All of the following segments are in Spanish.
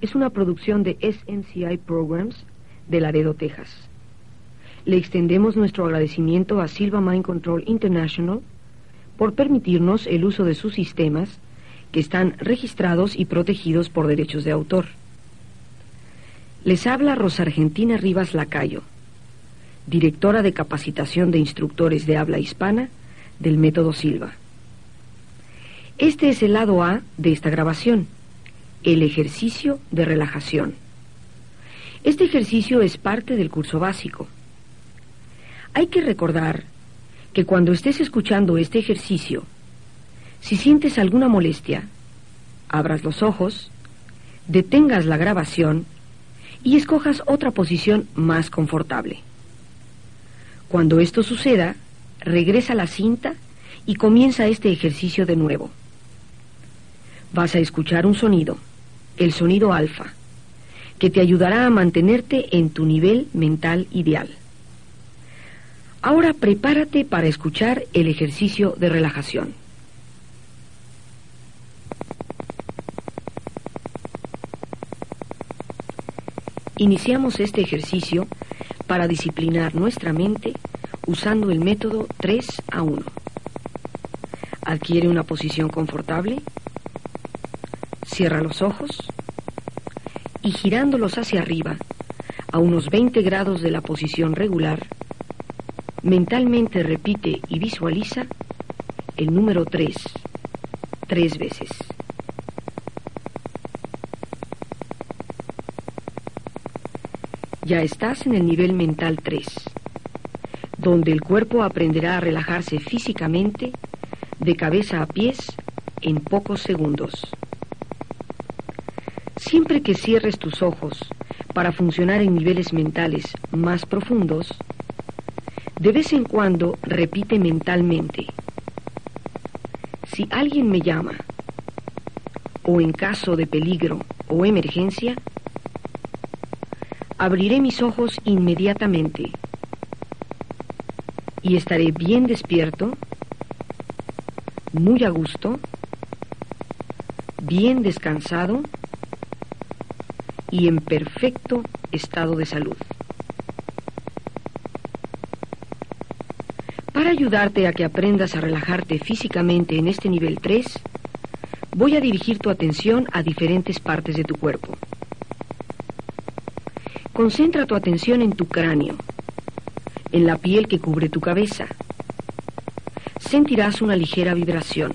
es una producción de SNCI Programs de Laredo, Texas. Le extendemos nuestro agradecimiento a Silva Mind Control International por permitirnos el uso de sus sistemas que están registrados y protegidos por derechos de autor. Les habla Rosa Argentina Rivas Lacayo, directora de capacitación de instructores de habla hispana del método Silva. Este es el lado A de esta grabación el ejercicio de relajación. Este ejercicio es parte del curso básico. Hay que recordar que cuando estés escuchando este ejercicio, si sientes alguna molestia, abras los ojos, detengas la grabación y escojas otra posición más confortable. Cuando esto suceda, regresa la cinta y comienza este ejercicio de nuevo. Vas a escuchar un sonido el sonido alfa, que te ayudará a mantenerte en tu nivel mental ideal. Ahora prepárate para escuchar el ejercicio de relajación. Iniciamos este ejercicio para disciplinar nuestra mente usando el método 3 a 1. Adquiere una posición confortable Cierra los ojos y girándolos hacia arriba, a unos 20 grados de la posición regular, mentalmente repite y visualiza el número 3 tres veces. Ya estás en el nivel mental 3, donde el cuerpo aprenderá a relajarse físicamente de cabeza a pies en pocos segundos. Siempre que cierres tus ojos para funcionar en niveles mentales más profundos, de vez en cuando repite mentalmente, si alguien me llama, o en caso de peligro o emergencia, abriré mis ojos inmediatamente y estaré bien despierto, muy a gusto, bien descansado, y en perfecto estado de salud. Para ayudarte a que aprendas a relajarte físicamente en este nivel 3, voy a dirigir tu atención a diferentes partes de tu cuerpo. Concentra tu atención en tu cráneo, en la piel que cubre tu cabeza. Sentirás una ligera vibración,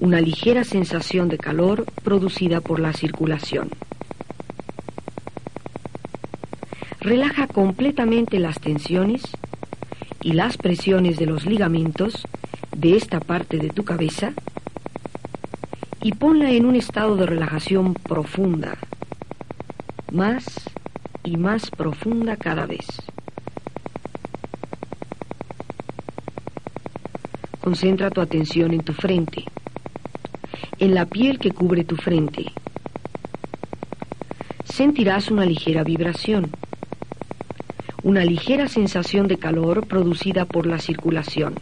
una ligera sensación de calor producida por la circulación. Relaja completamente las tensiones y las presiones de los ligamentos de esta parte de tu cabeza y ponla en un estado de relajación profunda, más y más profunda cada vez. Concentra tu atención en tu frente, en la piel que cubre tu frente. Sentirás una ligera vibración una ligera sensación de calor producida por la circulación.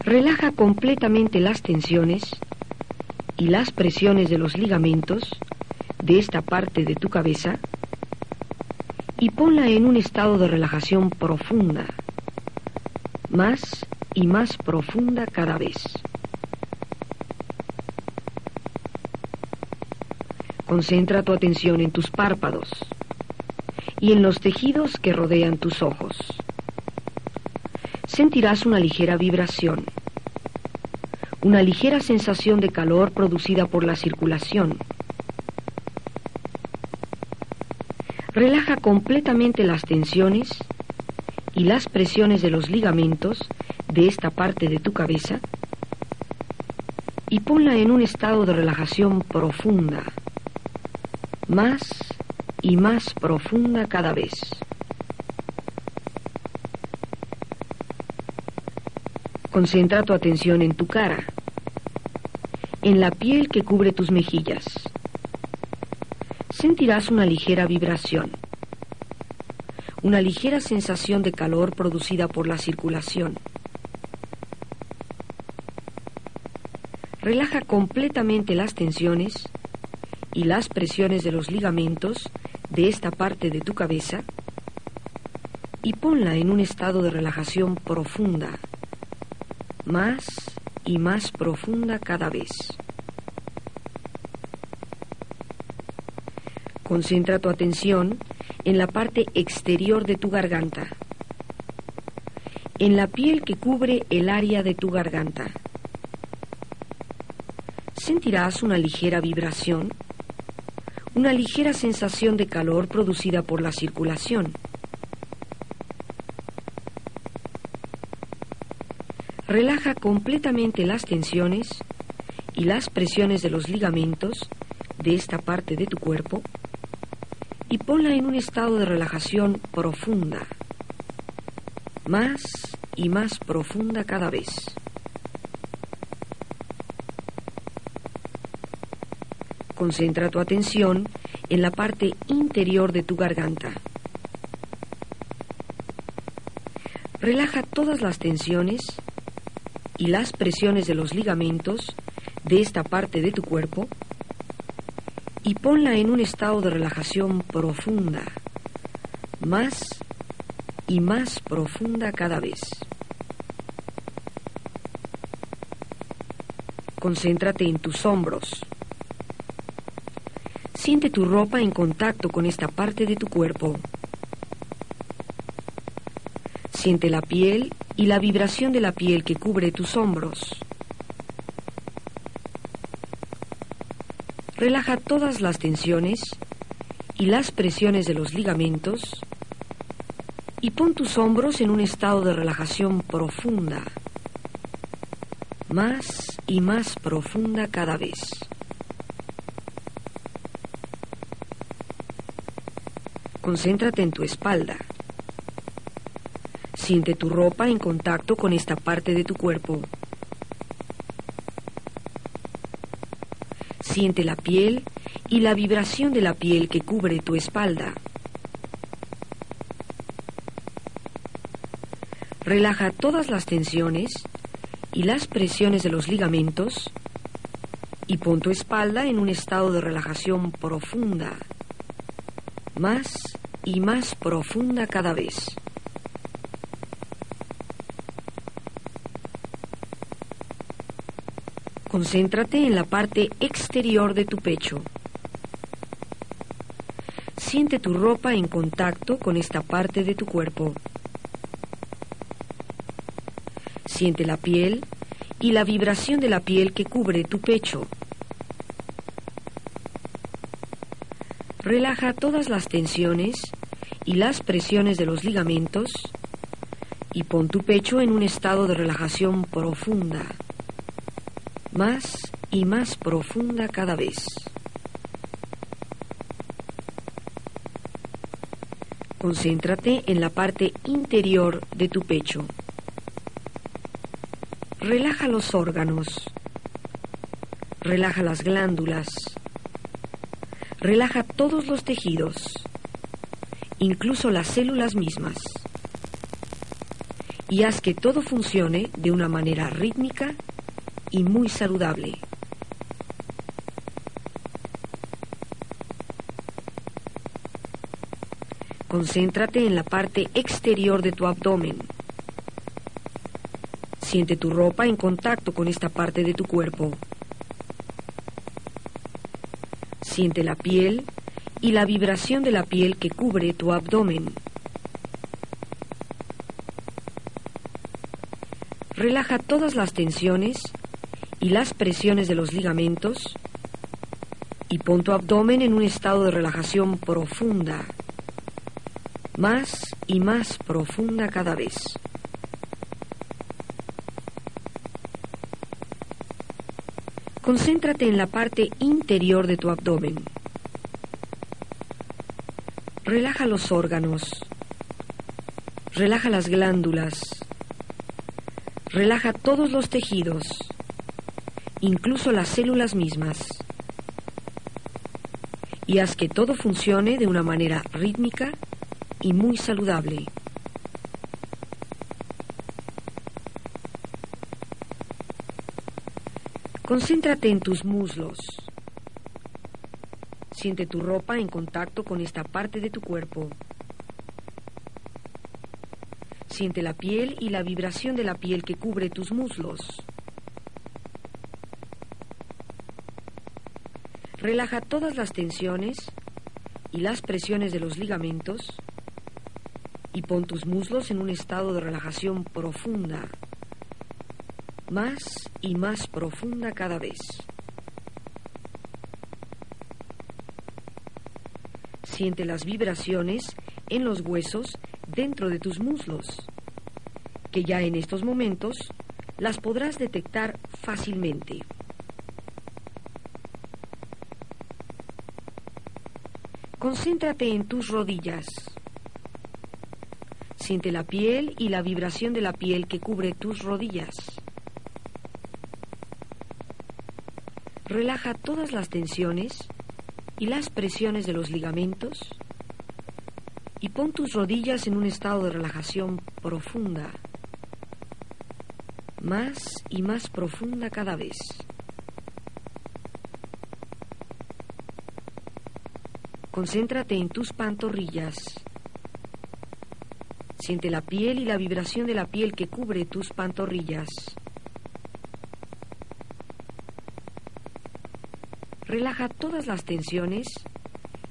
Relaja completamente las tensiones y las presiones de los ligamentos de esta parte de tu cabeza y ponla en un estado de relajación profunda, más y más profunda cada vez. Concentra tu atención en tus párpados y en los tejidos que rodean tus ojos. Sentirás una ligera vibración, una ligera sensación de calor producida por la circulación. Relaja completamente las tensiones y las presiones de los ligamentos de esta parte de tu cabeza y ponla en un estado de relajación profunda, más y más profunda cada vez. Concentra tu atención en tu cara, en la piel que cubre tus mejillas. Sentirás una ligera vibración, una ligera sensación de calor producida por la circulación. Relaja completamente las tensiones y las presiones de los ligamentos de esta parte de tu cabeza y ponla en un estado de relajación profunda, más y más profunda cada vez. Concentra tu atención en la parte exterior de tu garganta, en la piel que cubre el área de tu garganta sentirás una ligera vibración, una ligera sensación de calor producida por la circulación. Relaja completamente las tensiones y las presiones de los ligamentos de esta parte de tu cuerpo y ponla en un estado de relajación profunda, más y más profunda cada vez. Concentra tu atención en la parte interior de tu garganta. Relaja todas las tensiones y las presiones de los ligamentos de esta parte de tu cuerpo y ponla en un estado de relajación profunda, más y más profunda cada vez. Concéntrate en tus hombros Siente tu ropa en contacto con esta parte de tu cuerpo. Siente la piel y la vibración de la piel que cubre tus hombros. Relaja todas las tensiones y las presiones de los ligamentos y pon tus hombros en un estado de relajación profunda, más y más profunda cada vez. Concéntrate en tu espalda. Siente tu ropa en contacto con esta parte de tu cuerpo. Siente la piel y la vibración de la piel que cubre tu espalda. Relaja todas las tensiones y las presiones de los ligamentos y pon tu espalda en un estado de relajación profunda, más y más profunda cada vez. Concéntrate en la parte exterior de tu pecho. Siente tu ropa en contacto con esta parte de tu cuerpo. Siente la piel y la vibración de la piel que cubre tu pecho. Relaja todas las tensiones y las presiones de los ligamentos y pon tu pecho en un estado de relajación profunda, más y más profunda cada vez. Concéntrate en la parte interior de tu pecho. Relaja los órganos. Relaja las glándulas. Relaja todos los tejidos incluso las células mismas, y haz que todo funcione de una manera rítmica y muy saludable. Concéntrate en la parte exterior de tu abdomen. Siente tu ropa en contacto con esta parte de tu cuerpo. Siente la piel y la vibración de la piel que cubre tu abdomen. Relaja todas las tensiones y las presiones de los ligamentos y pon tu abdomen en un estado de relajación profunda, más y más profunda cada vez. Concéntrate en la parte interior de tu abdomen. Relaja los órganos. Relaja las glándulas. Relaja todos los tejidos, incluso las células mismas. Y haz que todo funcione de una manera rítmica y muy saludable. Concéntrate en tus muslos. Siente tu ropa en contacto con esta parte de tu cuerpo. Siente la piel y la vibración de la piel que cubre tus muslos. Relaja todas las tensiones y las presiones de los ligamentos y pon tus muslos en un estado de relajación profunda más y más profunda cada vez. Siente las vibraciones en los huesos dentro de tus muslos, que ya en estos momentos las podrás detectar fácilmente. Concéntrate en tus rodillas. Siente la piel y la vibración de la piel que cubre tus rodillas. Relaja todas las tensiones y las presiones de los ligamentos y pon tus rodillas en un estado de relajación profunda, más y más profunda cada vez. Concéntrate en tus pantorrillas. Siente la piel y la vibración de la piel que cubre tus pantorrillas. Relaja todas las tensiones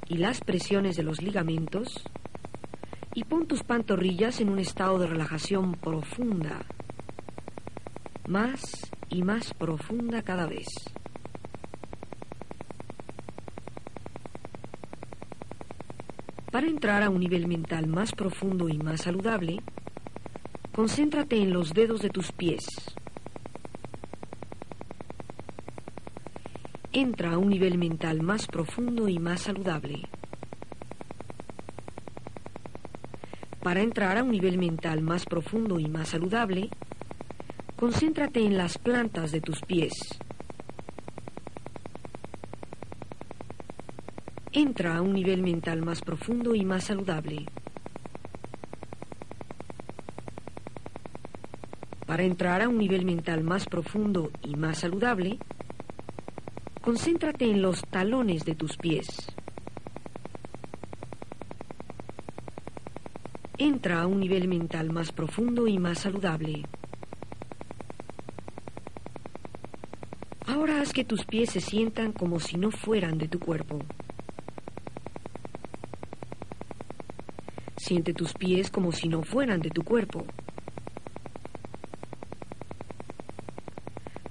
y las presiones de los ligamentos y pon tus pantorrillas en un estado de relajación profunda, más y más profunda cada vez. Para entrar a un nivel mental más profundo y más saludable, concéntrate en los dedos de tus pies. Entra a un nivel mental más profundo y más saludable. Para entrar a un nivel mental más profundo y más saludable, concéntrate en las plantas de tus pies. Entra a un nivel mental más profundo y más saludable. Para entrar a un nivel mental más profundo y más saludable, Concéntrate en los talones de tus pies. Entra a un nivel mental más profundo y más saludable. Ahora haz que tus pies se sientan como si no fueran de tu cuerpo. Siente tus pies como si no fueran de tu cuerpo.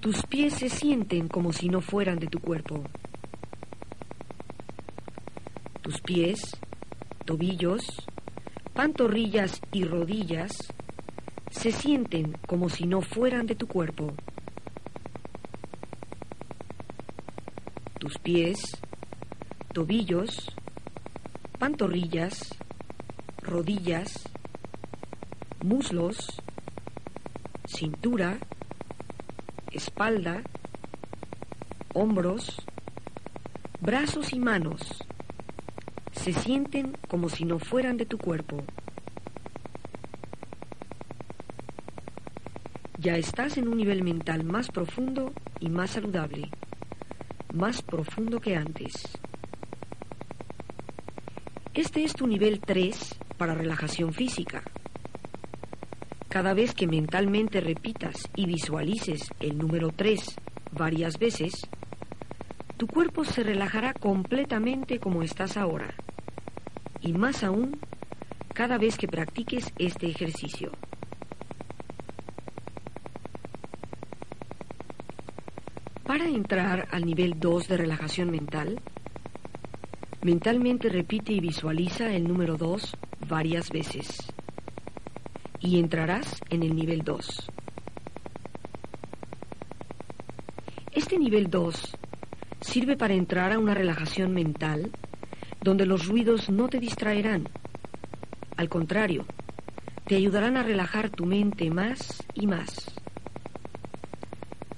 Tus pies se sienten como si no fueran de tu cuerpo. Tus pies, tobillos, pantorrillas y rodillas se sienten como si no fueran de tu cuerpo. Tus pies, tobillos, pantorrillas, rodillas, muslos, cintura, espalda, hombros, brazos y manos se sienten como si no fueran de tu cuerpo. Ya estás en un nivel mental más profundo y más saludable, más profundo que antes. Este es tu nivel 3 para relajación física. Cada vez que mentalmente repitas y visualices el número 3 varias veces, tu cuerpo se relajará completamente como estás ahora. Y más aún, cada vez que practiques este ejercicio. Para entrar al nivel 2 de relajación mental, mentalmente repite y visualiza el número 2 varias veces y entrarás en el nivel 2. Este nivel 2 sirve para entrar a una relajación mental donde los ruidos no te distraerán. Al contrario, te ayudarán a relajar tu mente más y más.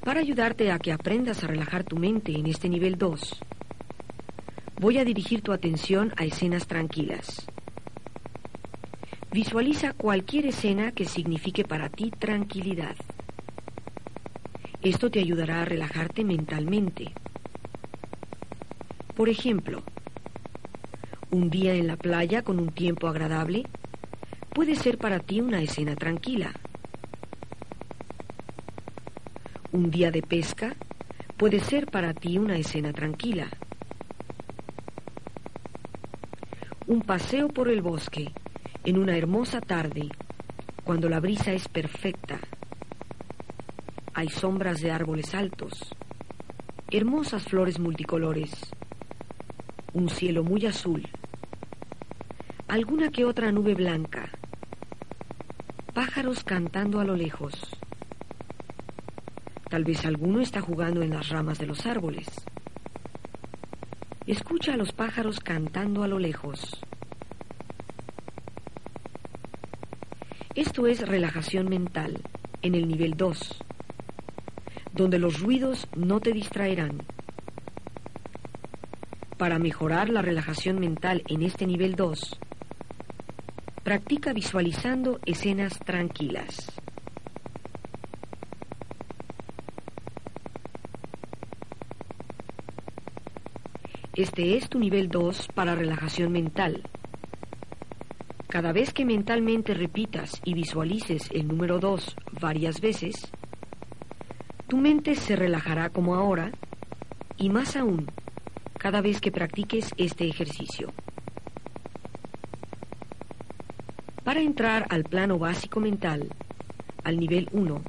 Para ayudarte a que aprendas a relajar tu mente en este nivel 2, voy a dirigir tu atención a escenas tranquilas. Visualiza cualquier escena que signifique para ti tranquilidad. Esto te ayudará a relajarte mentalmente. Por ejemplo, un día en la playa con un tiempo agradable puede ser para ti una escena tranquila. Un día de pesca puede ser para ti una escena tranquila. Un paseo por el bosque en una hermosa tarde, cuando la brisa es perfecta. Hay sombras de árboles altos, hermosas flores multicolores, un cielo muy azul, alguna que otra nube blanca, pájaros cantando a lo lejos. Tal vez alguno está jugando en las ramas de los árboles. Escucha a los pájaros cantando a lo lejos. Esto es relajación mental en el nivel 2, donde los ruidos no te distraerán. Para mejorar la relajación mental en este nivel 2, practica visualizando escenas tranquilas. Este es tu nivel 2 para relajación mental. Cada vez que mentalmente repitas y visualices el número 2 varias veces, tu mente se relajará como ahora y más aún cada vez que practiques este ejercicio. Para entrar al plano básico mental, al nivel 1,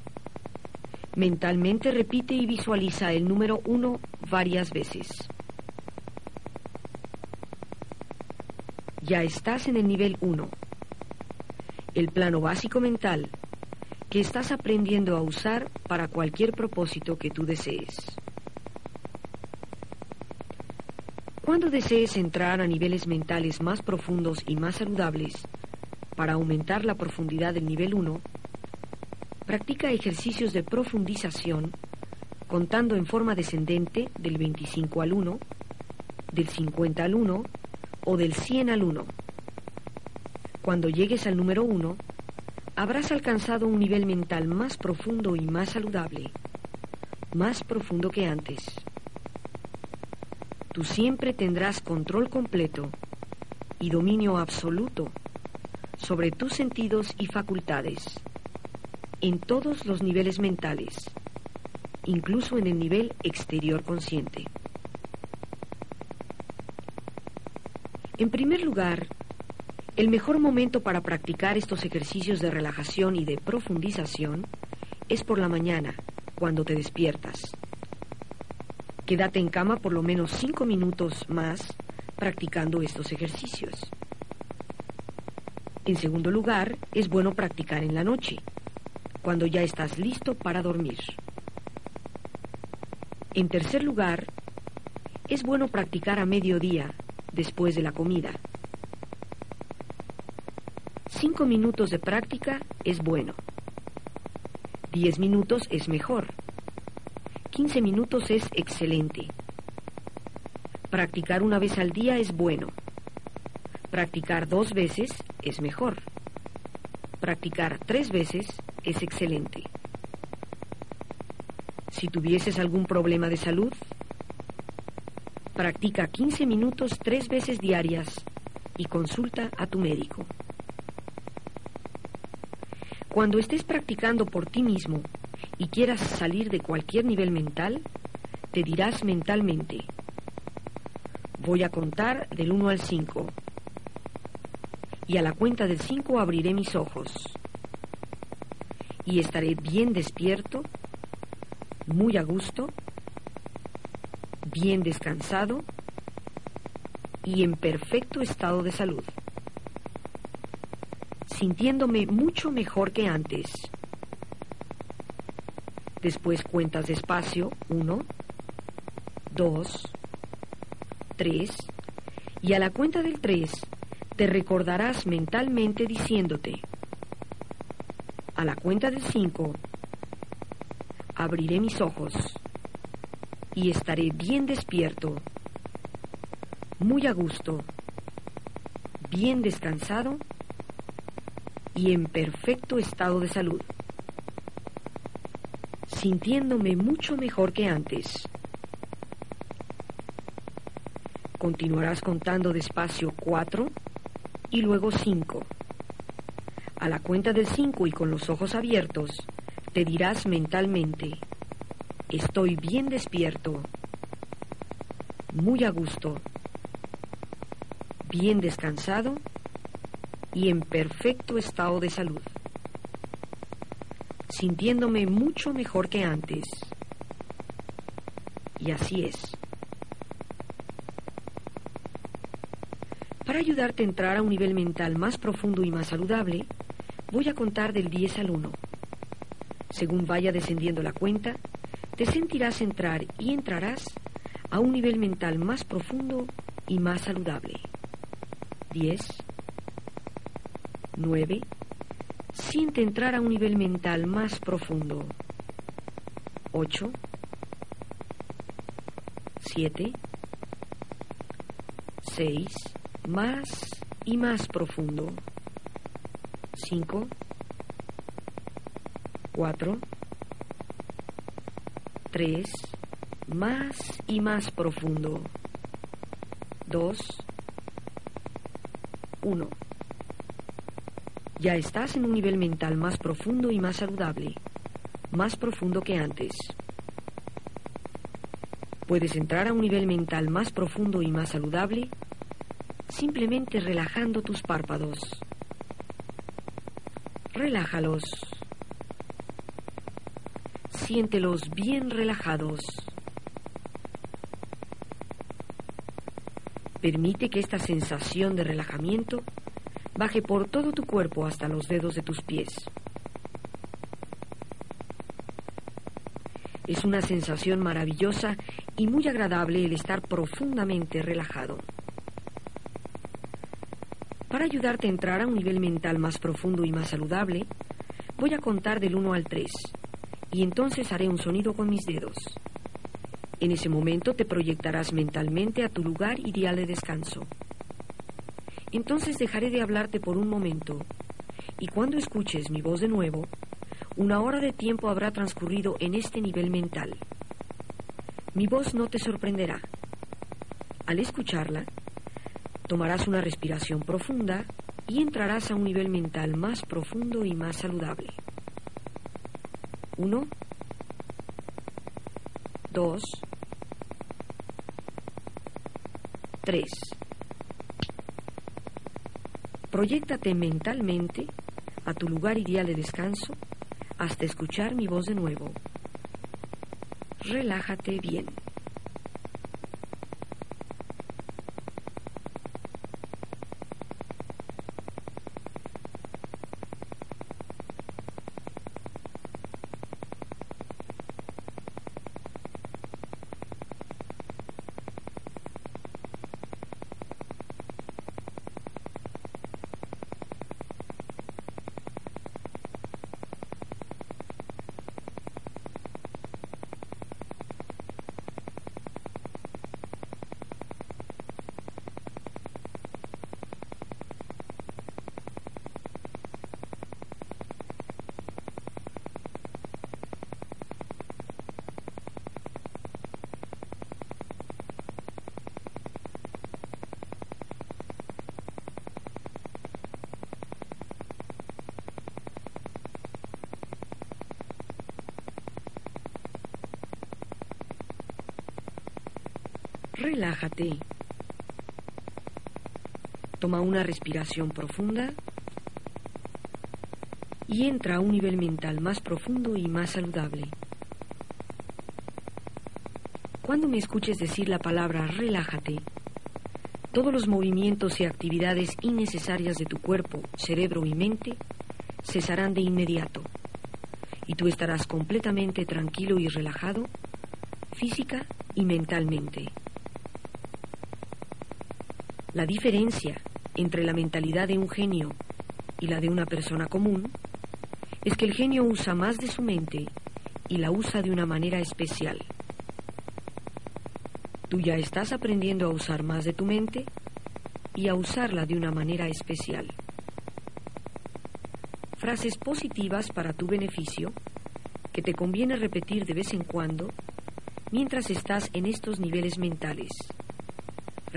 mentalmente repite y visualiza el número 1 varias veces. Ya estás en el nivel 1, el plano básico mental que estás aprendiendo a usar para cualquier propósito que tú desees. Cuando desees entrar a niveles mentales más profundos y más saludables, para aumentar la profundidad del nivel 1, practica ejercicios de profundización contando en forma descendente del 25 al 1, del 50 al 1 o del 100 al 1. Cuando llegues al número 1, habrás alcanzado un nivel mental más profundo y más saludable, más profundo que antes. Tú siempre tendrás control completo y dominio absoluto sobre tus sentidos y facultades, en todos los niveles mentales, incluso en el nivel exterior consciente. En primer lugar, el mejor momento para practicar estos ejercicios de relajación y de profundización es por la mañana, cuando te despiertas. Quédate en cama por lo menos cinco minutos más practicando estos ejercicios. En segundo lugar, es bueno practicar en la noche, cuando ya estás listo para dormir. En tercer lugar, es bueno practicar a mediodía, después de la comida. Cinco minutos de práctica es bueno. Diez minutos es mejor. Quince minutos es excelente. Practicar una vez al día es bueno. Practicar dos veces es mejor. Practicar tres veces es excelente. Si tuvieses algún problema de salud, Practica 15 minutos tres veces diarias y consulta a tu médico. Cuando estés practicando por ti mismo y quieras salir de cualquier nivel mental, te dirás mentalmente, voy a contar del 1 al 5 y a la cuenta del 5 abriré mis ojos. Y estaré bien despierto, muy a gusto bien descansado y en perfecto estado de salud, sintiéndome mucho mejor que antes. Después cuentas despacio, uno, dos, tres, y a la cuenta del tres te recordarás mentalmente diciéndote, a la cuenta del cinco, abriré mis ojos y estaré bien despierto, muy a gusto, bien descansado y en perfecto estado de salud, sintiéndome mucho mejor que antes. Continuarás contando despacio cuatro y luego cinco. A la cuenta del cinco y con los ojos abiertos, te dirás mentalmente, Estoy bien despierto, muy a gusto, bien descansado y en perfecto estado de salud, sintiéndome mucho mejor que antes. Y así es. Para ayudarte a entrar a un nivel mental más profundo y más saludable, voy a contar del 10 al 1. Según vaya descendiendo la cuenta, te sentirás entrar y entrarás a un nivel mental más profundo y más saludable. 10, 9, siente entrar a un nivel mental más profundo. 8, 7, 6, más y más profundo. 5, 4, Tres, más y más profundo. Dos, uno. Ya estás en un nivel mental más profundo y más saludable, más profundo que antes. Puedes entrar a un nivel mental más profundo y más saludable simplemente relajando tus párpados. Relájalos siéntelos bien relajados. Permite que esta sensación de relajamiento baje por todo tu cuerpo hasta los dedos de tus pies. Es una sensación maravillosa y muy agradable el estar profundamente relajado. Para ayudarte a entrar a un nivel mental más profundo y más saludable, voy a contar del 1 al 3 y entonces haré un sonido con mis dedos. En ese momento te proyectarás mentalmente a tu lugar ideal de descanso. Entonces dejaré de hablarte por un momento y cuando escuches mi voz de nuevo, una hora de tiempo habrá transcurrido en este nivel mental. Mi voz no te sorprenderá. Al escucharla, tomarás una respiración profunda y entrarás a un nivel mental más profundo y más saludable. Uno, dos, tres. Proyéctate mentalmente a tu lugar ideal de descanso hasta escuchar mi voz de nuevo. Relájate bien. Relájate. Toma una respiración profunda y entra a un nivel mental más profundo y más saludable. Cuando me escuches decir la palabra relájate, todos los movimientos y actividades innecesarias de tu cuerpo, cerebro y mente cesarán de inmediato y tú estarás completamente tranquilo y relajado física y mentalmente. La diferencia entre la mentalidad de un genio y la de una persona común es que el genio usa más de su mente y la usa de una manera especial. Tú ya estás aprendiendo a usar más de tu mente y a usarla de una manera especial. Frases positivas para tu beneficio que te conviene repetir de vez en cuando mientras estás en estos niveles mentales.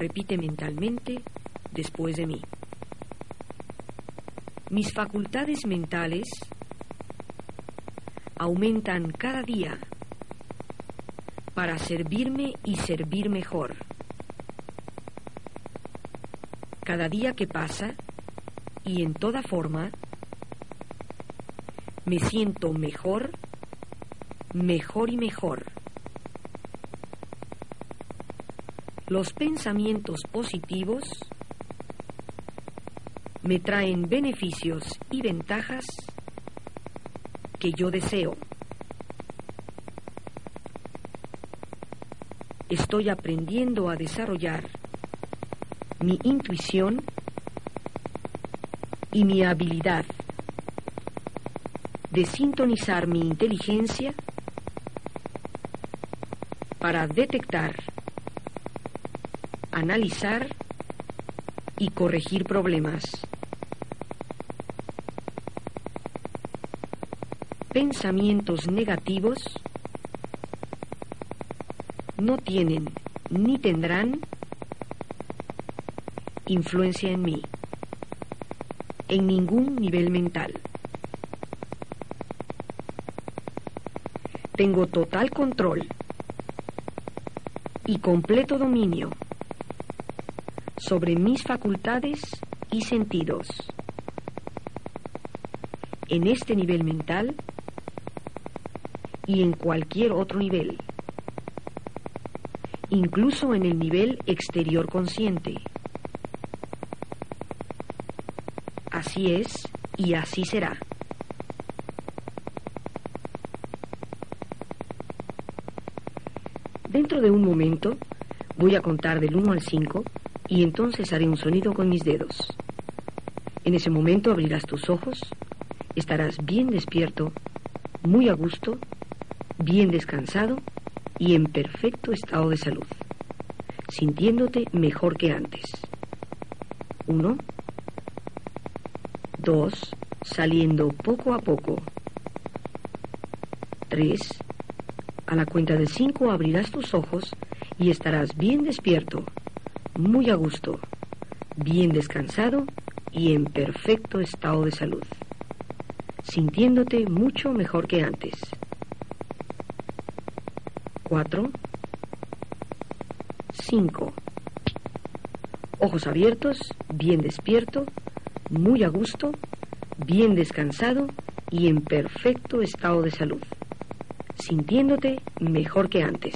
Repite mentalmente después de mí. Mis facultades mentales aumentan cada día para servirme y servir mejor. Cada día que pasa y en toda forma, me siento mejor, mejor y mejor. Los pensamientos positivos me traen beneficios y ventajas que yo deseo. Estoy aprendiendo a desarrollar mi intuición y mi habilidad de sintonizar mi inteligencia para detectar, analizar y corregir problemas. Pensamientos negativos no tienen ni tendrán influencia en mí, en ningún nivel mental. Tengo total control y completo dominio sobre mis facultades y sentidos. En este nivel mental y en cualquier otro nivel, incluso en el nivel exterior consciente. Así es y así será. Dentro de un momento voy a contar del 1 al 5 y entonces haré un sonido con mis dedos. En ese momento abrirás tus ojos, estarás bien despierto, muy a gusto, bien descansado y en perfecto estado de salud, sintiéndote mejor que antes. Uno, dos, saliendo poco a poco. Tres, a la cuenta de cinco abrirás tus ojos y estarás bien despierto, muy a gusto, bien descansado y en perfecto estado de salud, sintiéndote mucho mejor que antes. 4, 5. Ojos abiertos, bien despierto, muy a gusto, bien descansado y en perfecto estado de salud, sintiéndote mejor que antes.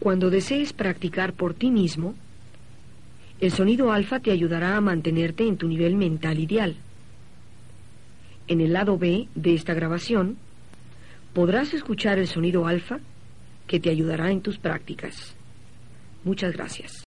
Cuando desees practicar por ti mismo, el sonido alfa te ayudará a mantenerte en tu nivel mental ideal. En el lado B de esta grabación, podrás escuchar el sonido alfa que te ayudará en tus prácticas. Muchas gracias.